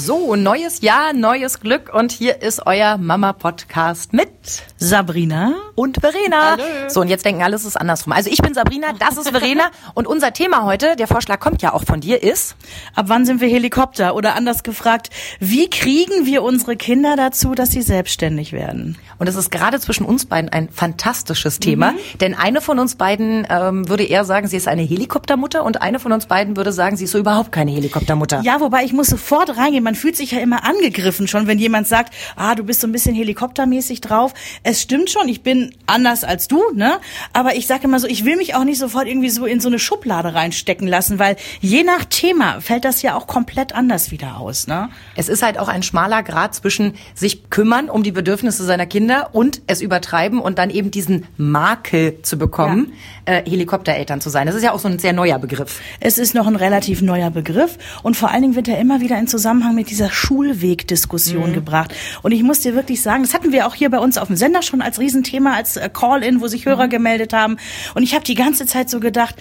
So, neues Jahr, neues Glück und hier ist euer Mama-Podcast mit Sabrina und Verena. Hallo. So, und jetzt denken alle, es ist andersrum. Also ich bin Sabrina, das ist Verena und unser Thema heute, der Vorschlag kommt ja auch von dir, ist... Ab wann sind wir Helikopter? Oder anders gefragt, wie kriegen wir unsere Kinder dazu, dass sie selbstständig werden? Und es ist gerade zwischen uns beiden ein fantastisches Thema, mhm. denn eine von uns beiden ähm, würde eher sagen, sie ist eine Helikoptermutter und eine von uns beiden würde sagen, sie ist so überhaupt keine Helikoptermutter. Ja, wobei ich muss sofort reingehen. Man fühlt sich ja immer angegriffen schon, wenn jemand sagt, ah, du bist so ein bisschen helikoptermäßig drauf. Es stimmt schon, ich bin anders als du, ne? Aber ich sage immer so, ich will mich auch nicht sofort irgendwie so in so eine Schublade reinstecken lassen, weil je nach Thema fällt das ja auch komplett anders wieder aus, ne? Es ist halt auch ein schmaler Grad zwischen sich kümmern um die Bedürfnisse seiner Kinder und es übertreiben und dann eben diesen Makel zu bekommen, ja. äh, Helikoptereltern zu sein. Das ist ja auch so ein sehr neuer Begriff. Es ist noch ein relativ neuer Begriff und vor allen Dingen wird er immer wieder in Zusammenhang mit dieser Schulwegdiskussion mhm. gebracht. Und ich muss dir wirklich sagen, das hatten wir auch hier bei uns auf dem Sender schon als Riesenthema, als äh, Call-in, wo sich Hörer mhm. gemeldet haben. Und ich habe die ganze Zeit so gedacht,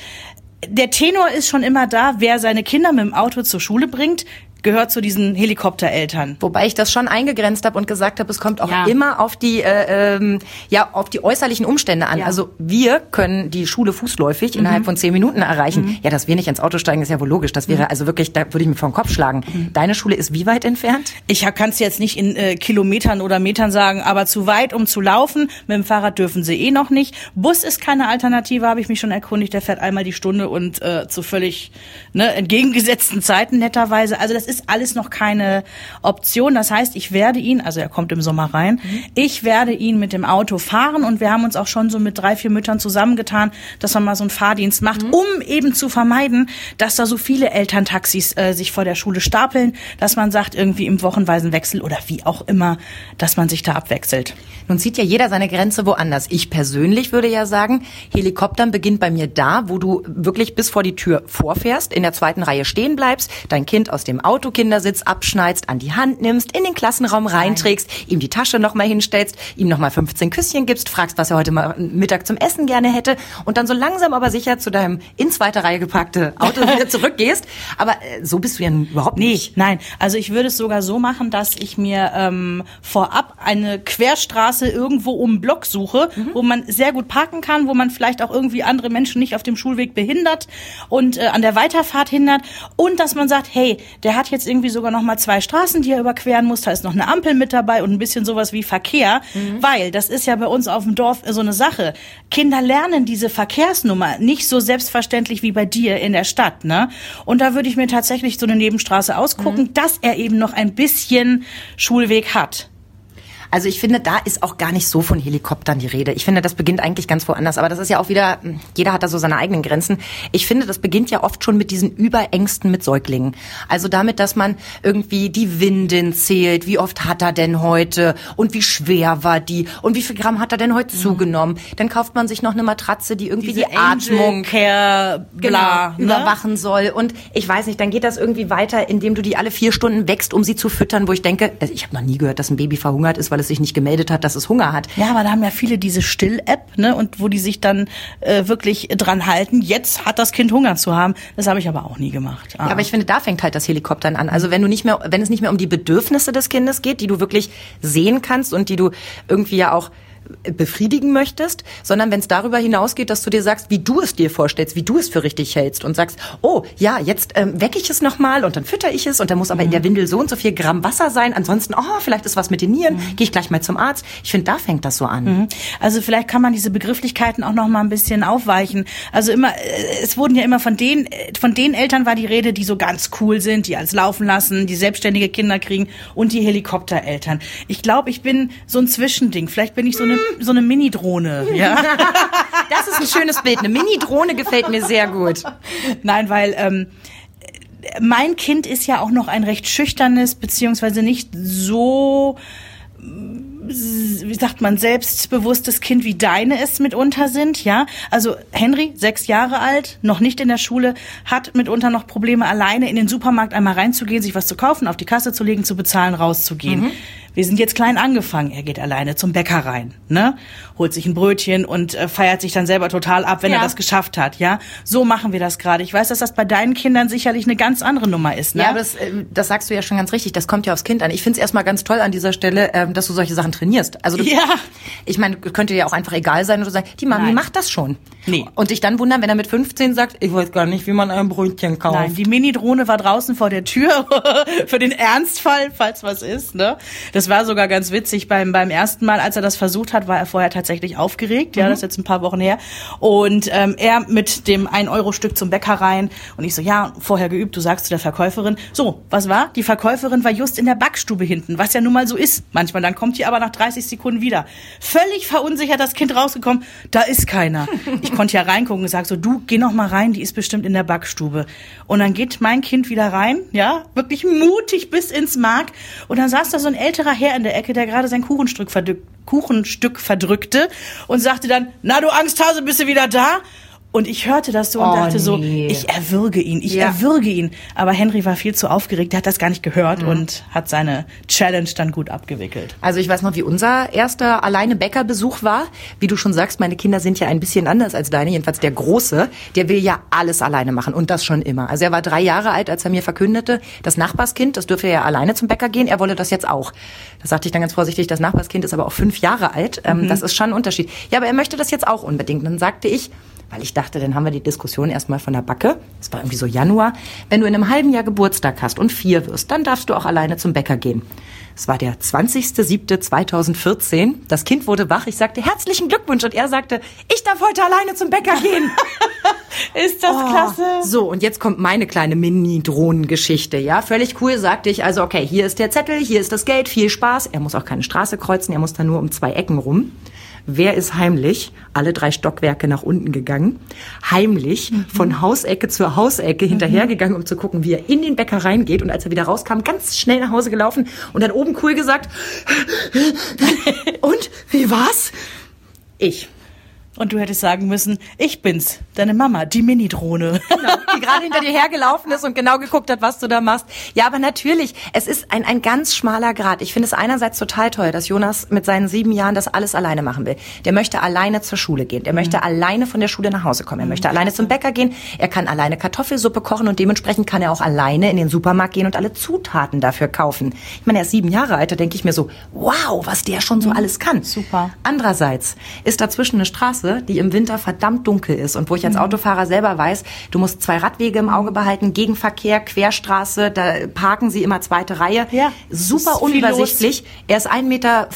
der Tenor ist schon immer da, wer seine Kinder mit dem Auto zur Schule bringt, gehört zu diesen Helikoptereltern. Wobei ich das schon eingegrenzt habe und gesagt habe, es kommt auch ja. immer auf die äh, ähm, ja auf die äußerlichen Umstände an. Ja. Also wir können die Schule fußläufig mhm. innerhalb von zehn Minuten erreichen. Mhm. Ja, dass wir nicht ins Auto steigen, ist ja wohl logisch. Das wäre mhm. also wirklich, da würde ich mir vor den Kopf schlagen. Mhm. Deine Schule ist wie weit entfernt? Ich kann es jetzt nicht in äh, Kilometern oder Metern sagen, aber zu weit, um zu laufen. Mit dem Fahrrad dürfen sie eh noch nicht. Bus ist keine Alternative, habe ich mich schon erkundigt. Der fährt einmal die Stunde und äh, zu völlig ne, entgegengesetzten Zeiten netterweise. Also das ist alles noch keine Option. Das heißt, ich werde ihn, also er kommt im Sommer rein, mhm. ich werde ihn mit dem Auto fahren und wir haben uns auch schon so mit drei, vier Müttern zusammengetan, dass man mal so einen Fahrdienst macht, mhm. um eben zu vermeiden, dass da so viele Elterntaxis äh, sich vor der Schule stapeln, dass man sagt, irgendwie im wochenweisen Wechsel oder wie auch immer, dass man sich da abwechselt. Nun sieht ja jeder seine Grenze woanders. Ich persönlich würde ja sagen, Helikoptern beginnt bei mir da, wo du wirklich bis vor die Tür vorfährst, in der zweiten Reihe stehen bleibst, dein Kind aus dem Autokindersitz abschneidest, an die Hand nimmst, in den Klassenraum reinträgst, Nein. ihm die Tasche nochmal hinstellst, ihm nochmal 15 Küsschen gibst, fragst, was er heute mal Mittag zum Essen gerne hätte und dann so langsam aber sicher zu deinem in zweiter Reihe geparkte Auto wieder zurückgehst. Aber äh, so bist du ja überhaupt nicht. Nee, nein, also ich würde es sogar so machen, dass ich mir ähm, vorab eine Querstraße Straße irgendwo um einen Block suche, mhm. wo man sehr gut parken kann, wo man vielleicht auch irgendwie andere Menschen nicht auf dem Schulweg behindert und äh, an der Weiterfahrt hindert und dass man sagt, hey, der hat jetzt irgendwie sogar noch mal zwei Straßen, die er überqueren muss, da ist noch eine Ampel mit dabei und ein bisschen sowas wie Verkehr, mhm. weil das ist ja bei uns auf dem Dorf so eine Sache. Kinder lernen diese Verkehrsnummer nicht so selbstverständlich wie bei dir in der Stadt, ne? Und da würde ich mir tatsächlich so eine Nebenstraße ausgucken, mhm. dass er eben noch ein bisschen Schulweg hat. Also ich finde, da ist auch gar nicht so von Helikoptern die Rede. Ich finde, das beginnt eigentlich ganz woanders. Aber das ist ja auch wieder, jeder hat da so seine eigenen Grenzen. Ich finde, das beginnt ja oft schon mit diesen Überängsten mit Säuglingen. Also damit, dass man irgendwie die Windin zählt. Wie oft hat er denn heute? Und wie schwer war die? Und wie viel Gramm hat er denn heute mhm. zugenommen? Dann kauft man sich noch eine Matratze, die irgendwie Diese die Atmung Care, bla, genau, ne? überwachen soll. Und ich weiß nicht, dann geht das irgendwie weiter, indem du die alle vier Stunden wächst, um sie zu füttern, wo ich denke, ich habe noch nie gehört, dass ein Baby verhungert ist, weil es sich nicht gemeldet hat, dass es Hunger hat. Ja, aber da haben ja viele diese Still-App, ne, und wo die sich dann äh, wirklich dran halten, jetzt hat das Kind Hunger zu haben. Das habe ich aber auch nie gemacht. Ah. Ja, aber ich finde, da fängt halt das Helikoptern an. Also wenn du nicht mehr, wenn es nicht mehr um die Bedürfnisse des Kindes geht, die du wirklich sehen kannst und die du irgendwie ja auch befriedigen möchtest, sondern wenn es darüber hinausgeht, dass du dir sagst, wie du es dir vorstellst, wie du es für richtig hältst und sagst, oh ja, jetzt ähm, wecke ich es nochmal und dann fütter ich es und dann muss aber mhm. in der mhm. Windel so und so viel Gramm Wasser sein, ansonsten, oh, vielleicht ist was mit den Nieren, mhm. gehe ich gleich mal zum Arzt. Ich finde, da fängt das so an. Mhm. Also vielleicht kann man diese Begrifflichkeiten auch noch mal ein bisschen aufweichen. Also immer, äh, es wurden ja immer von den, von den Eltern war die Rede, die so ganz cool sind, die alles laufen lassen, die selbstständige Kinder kriegen und die Helikoptereltern. Ich glaube, ich bin so ein Zwischending. Vielleicht bin ich so eine so eine Mini-Drohne. Ja? das ist ein schönes Bild. Eine Mini-Drohne gefällt mir sehr gut. Nein, weil ähm, mein Kind ist ja auch noch ein recht schüchternes, beziehungsweise nicht so wie sagt man, selbstbewusstes Kind wie deine es mitunter sind, ja. Also Henry, sechs Jahre alt, noch nicht in der Schule, hat mitunter noch Probleme, alleine in den Supermarkt einmal reinzugehen, sich was zu kaufen, auf die Kasse zu legen, zu bezahlen, rauszugehen. Mhm. Wir sind jetzt klein angefangen. Er geht alleine zum Bäcker rein, ne? Holt sich ein Brötchen und äh, feiert sich dann selber total ab, wenn ja. er das geschafft hat, ja? So machen wir das gerade. Ich weiß, dass das bei deinen Kindern sicherlich eine ganz andere Nummer ist, ne? Ja, aber das, äh, das sagst du ja schon ganz richtig. Das kommt ja aufs Kind an. Ich finde es erstmal ganz toll an dieser Stelle, ähm, dass du solche Sachen trainierst. Also du, ja. Ich meine, könnte dir auch einfach egal sein oder sagen, die Mami Nein. macht das schon. Nee. Und dich dann wundern, wenn er mit 15 sagt, ich weiß gar nicht, wie man ein Brötchen kauft. Nein, die Mini-Drohne war draußen vor der Tür für den Ernstfall, falls was ist, ne? Das war sogar ganz witzig witzig. Beim, beim ersten Mal, als er das versucht hat, war er vorher tatsächlich aufgeregt. Ja, mhm. das ist jetzt ein paar Wochen her. Und ähm, er mit dem 1-Euro-Stück zum Bäcker rein. Und ich so, ja, vorher geübt, du sagst zu der Verkäuferin. So, was war? Die Verkäuferin war just in der Backstube hinten, was ja nun mal so ist. Manchmal, dann kommt die aber nach 30 Sekunden wieder. Völlig verunsichert das Kind rausgekommen. Da ist keiner. Ich konnte ja reingucken und sag so, du, geh noch mal rein, die ist bestimmt in der Backstube. Und dann geht mein Kind wieder rein, ja, wirklich mutig bis ins Mark. Und dann saß da so ein älterer Herr in der Ecke, der gerade sein Kuchenstück, Kuchenstück verdrückte und sagte dann, na du Angsthase, bist du wieder da? Und ich hörte das so und oh, dachte so, ich erwürge ihn, ich ja. erwürge ihn. Aber Henry war viel zu aufgeregt, der hat das gar nicht gehört mhm. und hat seine Challenge dann gut abgewickelt. Also ich weiß noch, wie unser erster alleine Bäckerbesuch war. Wie du schon sagst, meine Kinder sind ja ein bisschen anders als deine, jedenfalls der Große. Der will ja alles alleine machen und das schon immer. Also er war drei Jahre alt, als er mir verkündete, das Nachbarskind, das dürfe ja alleine zum Bäcker gehen, er wolle das jetzt auch. Da sagte ich dann ganz vorsichtig, das Nachbarskind ist aber auch fünf Jahre alt. Ähm, mhm. Das ist schon ein Unterschied. Ja, aber er möchte das jetzt auch unbedingt. Dann sagte ich, weil ich dachte, dann haben wir die Diskussion erstmal von der Backe. Es war irgendwie so Januar. Wenn du in einem halben Jahr Geburtstag hast und vier wirst, dann darfst du auch alleine zum Bäcker gehen. Es war der 20.07.2014. Das Kind wurde wach. Ich sagte herzlichen Glückwunsch und er sagte, ich darf heute alleine zum Bäcker gehen. Ist das oh. klasse. So, und jetzt kommt meine kleine Mini-Drohnengeschichte. Ja, völlig cool, sagte ich. Also, okay, hier ist der Zettel, hier ist das Geld, viel Spaß. Er muss auch keine Straße kreuzen, er muss da nur um zwei Ecken rum. Wer ist heimlich, alle drei Stockwerke nach unten gegangen, heimlich mhm. von Hausecke zur Hausecke mhm. hinterhergegangen, um zu gucken, wie er in den Bäcker reingeht und als er wieder rauskam, ganz schnell nach Hause gelaufen und dann oben cool gesagt, und, wie war's? Ich. Und du hättest sagen müssen, ich bin's, deine Mama, die Mini-Drohne. Genau, die gerade hinter dir hergelaufen ist und genau geguckt hat, was du da machst. Ja, aber natürlich, es ist ein, ein ganz schmaler Grad. Ich finde es einerseits total toll, dass Jonas mit seinen sieben Jahren das alles alleine machen will. Der möchte alleine zur Schule gehen. Der mhm. möchte alleine von der Schule nach Hause kommen. Er mhm. möchte alleine zum Bäcker gehen. Er kann alleine Kartoffelsuppe kochen und dementsprechend kann er auch alleine in den Supermarkt gehen und alle Zutaten dafür kaufen. Ich meine, er ist sieben Jahre alt, da denke ich mir so, wow, was der schon so mhm. alles kann. Super. Andererseits ist dazwischen eine Straße, Straße, die im Winter verdammt dunkel ist und wo ich als mhm. Autofahrer selber weiß, du musst zwei Radwege im Auge behalten, Gegenverkehr, Querstraße, da parken sie immer zweite Reihe. Ja, Super unübersichtlich. Er ist 1,25 Meter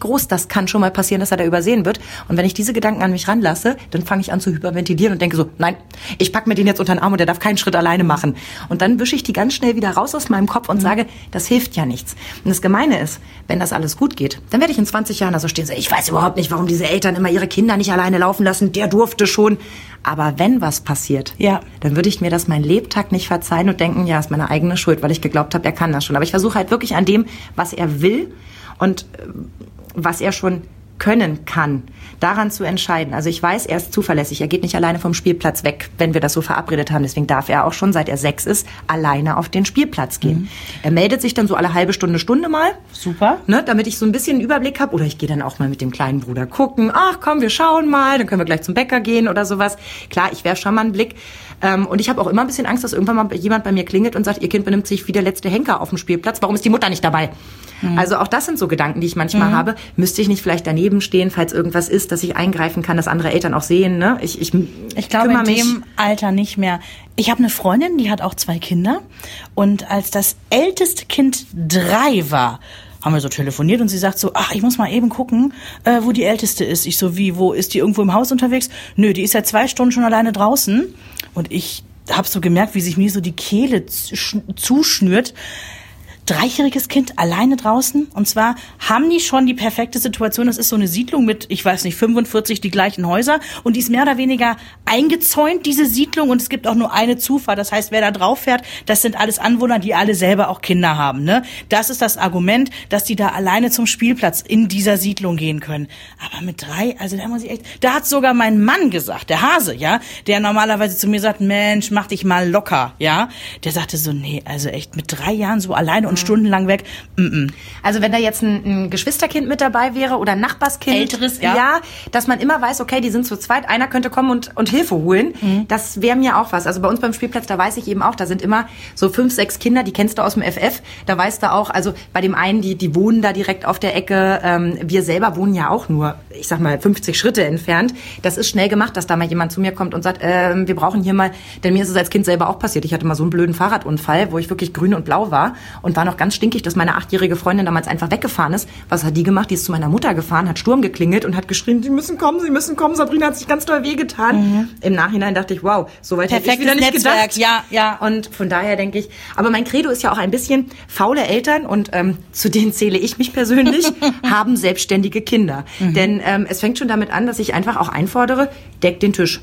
groß, das kann schon mal passieren, dass er da übersehen wird. Und wenn ich diese Gedanken an mich ranlasse, dann fange ich an zu hyperventilieren und denke so, nein, ich pack mir den jetzt unter den Arm und der darf keinen Schritt alleine machen. Und dann wische ich die ganz schnell wieder raus aus meinem Kopf und mhm. sage, das hilft ja nichts. Und das Gemeine ist, wenn das alles gut geht, dann werde ich in 20 Jahren da so stehen und sagen, ich weiß überhaupt nicht, warum diese Eltern immer ihre Kinder nicht alleine laufen lassen, der durfte schon. Aber wenn was passiert, ja. dann würde ich mir das mein Lebtag nicht verzeihen und denken, ja, ist meine eigene Schuld, weil ich geglaubt habe, er kann das schon. Aber ich versuche halt wirklich an dem, was er will und äh, was er schon können kann, daran zu entscheiden. Also ich weiß, er ist zuverlässig. Er geht nicht alleine vom Spielplatz weg, wenn wir das so verabredet haben. Deswegen darf er auch schon, seit er sechs ist, alleine auf den Spielplatz gehen. Mhm. Er meldet sich dann so alle halbe Stunde, Stunde mal. Super. Ne, damit ich so ein bisschen einen Überblick habe. Oder ich gehe dann auch mal mit dem kleinen Bruder gucken. Ach komm, wir schauen mal. Dann können wir gleich zum Bäcker gehen oder sowas. Klar, ich werfe schon mal einen Blick. Ähm, und ich habe auch immer ein bisschen Angst, dass irgendwann mal jemand bei mir klingelt und sagt, ihr Kind benimmt sich wie der letzte Henker auf dem Spielplatz. Warum ist die Mutter nicht dabei? Mhm. Also auch das sind so Gedanken, die ich manchmal mhm. habe. Müsste ich nicht vielleicht daneben stehen, falls irgendwas ist, dass ich eingreifen kann, dass andere Eltern auch sehen. Ne? Ich, ich, ich glaube in dem Alter nicht mehr. Ich habe eine Freundin, die hat auch zwei Kinder. Und als das älteste Kind drei war, haben wir so telefoniert und sie sagt so, ach, ich muss mal eben gucken, äh, wo die Älteste ist. Ich so, wie, wo ist die irgendwo im Haus unterwegs? Nö, die ist seit zwei Stunden schon alleine draußen. Und ich habe so gemerkt, wie sich mir so die Kehle zuschnürt dreijähriges Kind alleine draußen. Und zwar haben die schon die perfekte Situation. Das ist so eine Siedlung mit, ich weiß nicht, 45 die gleichen Häuser. Und die ist mehr oder weniger eingezäunt, diese Siedlung. Und es gibt auch nur eine Zufahrt. Das heißt, wer da drauf fährt, das sind alles Anwohner, die alle selber auch Kinder haben. Ne? Das ist das Argument, dass die da alleine zum Spielplatz in dieser Siedlung gehen können. Aber mit drei, also da muss ich echt, da hat sogar mein Mann gesagt, der Hase, ja, der normalerweise zu mir sagt, Mensch, mach dich mal locker, ja. Der sagte so, nee, also echt mit drei Jahren so alleine und stundenlang weg. Mm -mm. Also wenn da jetzt ein, ein Geschwisterkind mit dabei wäre oder ein Nachbarskind. Älteres, ja. ja. dass man immer weiß, okay, die sind zu zweit, einer könnte kommen und, und Hilfe holen. Mhm. Das wäre mir auch was. Also bei uns beim Spielplatz, da weiß ich eben auch, da sind immer so fünf, sechs Kinder, die kennst du aus dem FF. Da weißt du auch, also bei dem einen, die, die wohnen da direkt auf der Ecke. Ähm, wir selber wohnen ja auch nur, ich sag mal, 50 Schritte entfernt. Das ist schnell gemacht, dass da mal jemand zu mir kommt und sagt, ähm, wir brauchen hier mal, denn mir ist es als Kind selber auch passiert. Ich hatte mal so einen blöden Fahrradunfall, wo ich wirklich grün und blau war und war noch ganz stinkig, dass meine achtjährige Freundin damals einfach weggefahren ist. Was hat die gemacht? Die ist zu meiner Mutter gefahren, hat Sturm geklingelt und hat geschrien, sie müssen kommen, sie müssen kommen. Sabrina hat sich ganz doll wehgetan. Im Nachhinein dachte ich, wow, so weit hätte ich wieder nicht Netzwerk, gedacht. ja, ja. Und von daher denke ich, aber mein Credo ist ja auch ein bisschen faule Eltern und ähm, zu denen zähle ich mich persönlich, haben selbstständige Kinder. Denn ähm, es fängt schon damit an, dass ich einfach auch einfordere, deck den Tisch.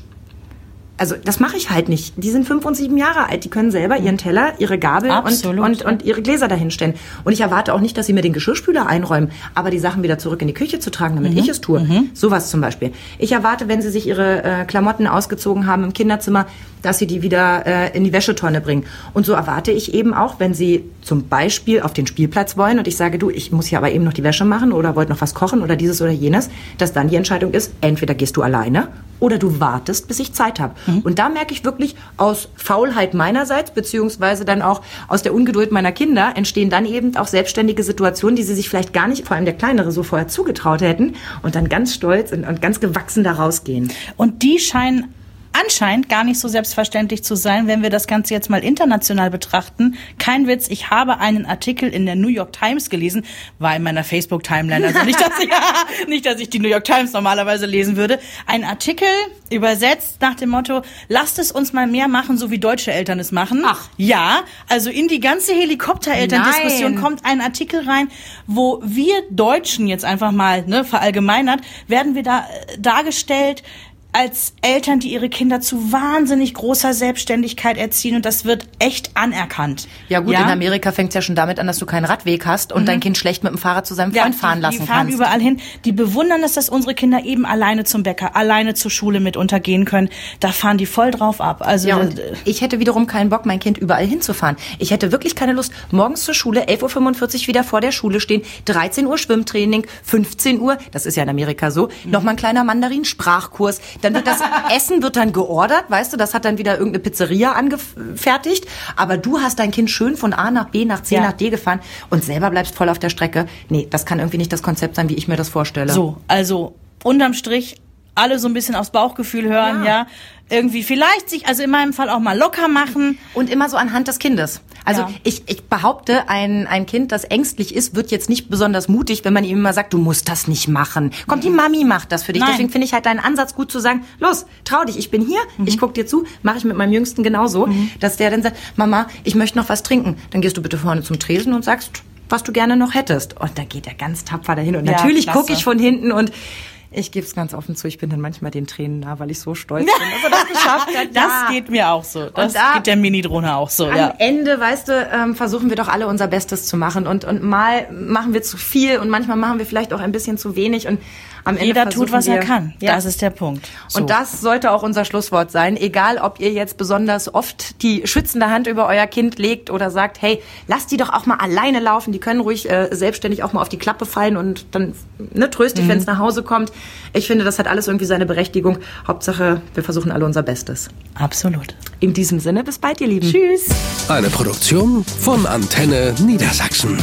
Also das mache ich halt nicht. Die sind fünf und sieben Jahre alt. Die können selber ihren Teller, ihre Gabel und, Absolut, und, und ihre Gläser dahinstellen. Und ich erwarte auch nicht, dass sie mir den Geschirrspüler einräumen, aber die Sachen wieder zurück in die Küche zu tragen, damit ich es tue. Sowas zum Beispiel. Ich erwarte, wenn sie sich ihre äh, Klamotten ausgezogen haben im Kinderzimmer, dass sie die wieder äh, in die Wäschetonne bringen. Und so erwarte ich eben auch, wenn sie zum Beispiel auf den Spielplatz wollen und ich sage, du, ich muss hier aber eben noch die Wäsche machen oder wollte noch was kochen oder dieses oder jenes, dass dann die Entscheidung ist, entweder gehst du alleine oder du wartest, bis ich Zeit habe. Und da merke ich wirklich aus Faulheit meinerseits, beziehungsweise dann auch aus der Ungeduld meiner Kinder, entstehen dann eben auch selbstständige Situationen, die sie sich vielleicht gar nicht, vor allem der Kleinere, so vorher zugetraut hätten und dann ganz stolz und, und ganz gewachsen da rausgehen. Und die scheinen anscheinend gar nicht so selbstverständlich zu sein, wenn wir das Ganze jetzt mal international betrachten. Kein Witz, ich habe einen Artikel in der New York Times gelesen, war in meiner Facebook-Timeline, also nicht, dass ich, nicht, dass ich die New York Times normalerweise lesen würde. Ein Artikel übersetzt nach dem Motto, lasst es uns mal mehr machen, so wie deutsche Eltern es machen. Ach. Ja, also in die ganze Helikopterelterndiskussion kommt ein Artikel rein, wo wir Deutschen jetzt einfach mal ne, verallgemeinert, werden wir da äh, dargestellt als Eltern, die ihre Kinder zu wahnsinnig großer Selbstständigkeit erziehen und das wird echt anerkannt. Ja gut, in Amerika fängt es ja schon damit an, dass du keinen Radweg hast und dein Kind schlecht mit dem Fahrrad zu seinem Freund fahren die, lassen die fahren kannst. überall hin. Die bewundern es, dass unsere Kinder eben alleine zum Bäcker, alleine zur Schule mit untergehen können. Da fahren die voll drauf ab. Also Ja, ich hätte wiederum keinen Bock, mein Kind überall hinzufahren. Ich hätte wirklich keine Lust, morgens zur Schule, 11.45 Uhr wieder vor der Schule stehen, 13 Uhr Schwimmtraining, 15 Uhr, das ist ja in Amerika so, nochmal ein kleiner Mandarin-Sprachkurs. Dann wird das Essen wird dann geordert, weißt du, das hat dann wieder irgendeine Pizzeria angefertigt. Aber du hast dein Kind schön von A nach B, nach C, Ja. nach D gefahren und selber bleibst voll auf der Strecke. Nee, das kann irgendwie nicht das Konzept sein, wie ich mir das vorstelle. so, also unterm Strich alle so ein bisschen aufs Bauchgefühl hören, ja. Ja. Irgendwie vielleicht sich, also in meinem Fall auch mal locker machen. Und immer so anhand des Kindes. Also Ja. ich, ich behaupte, ein, ein Kind, das ängstlich ist, wird jetzt nicht besonders mutig, wenn man ihm immer sagt, du musst das nicht machen. Komm, die Mami macht das für dich. Nein. Deswegen finde ich halt deinen Ansatz gut zu sagen, los, trau dich, ich bin hier, ich guck dir zu, mache ich mit meinem Jüngsten genauso, dass der dann sagt, Mama, ich möchte noch was trinken. Dann gehst du bitte vorne zum Tresen und sagst, was du gerne noch hättest. Und dann geht er ganz tapfer dahin. Und Ja, natürlich gucke ich von hinten und ich gebe es ganz offen zu, ich bin dann manchmal den Tränen nah, weil ich so stolz bin, dass er das geschafft hat. Das Ja. geht mir auch so. Das da- geht der Mini-Drohne auch so, Am ja. Ende, weißt du, ähm, versuchen wir doch alle unser Bestes zu machen und und mal machen wir zu viel und manchmal machen wir vielleicht auch ein bisschen zu wenig und am Ende Jeder tut, was er wir- kann. Ja. Das ist der Punkt. So. Und das sollte auch unser Schlusswort sein. Egal, ob ihr jetzt besonders oft die schützende Hand über euer Kind legt oder sagt, hey, lasst die doch auch mal alleine laufen. Die können ruhig äh, selbstständig auch mal auf die Klappe fallen und dann ne, tröst dich, wenn es nach Hause kommt. Ich finde, das hat alles irgendwie seine Berechtigung. Hauptsache, wir versuchen alle unser Bestes. Absolut. In diesem Sinne, bis bald, ihr Lieben. Tschüss. Eine Produktion von Antenne Niedersachsen.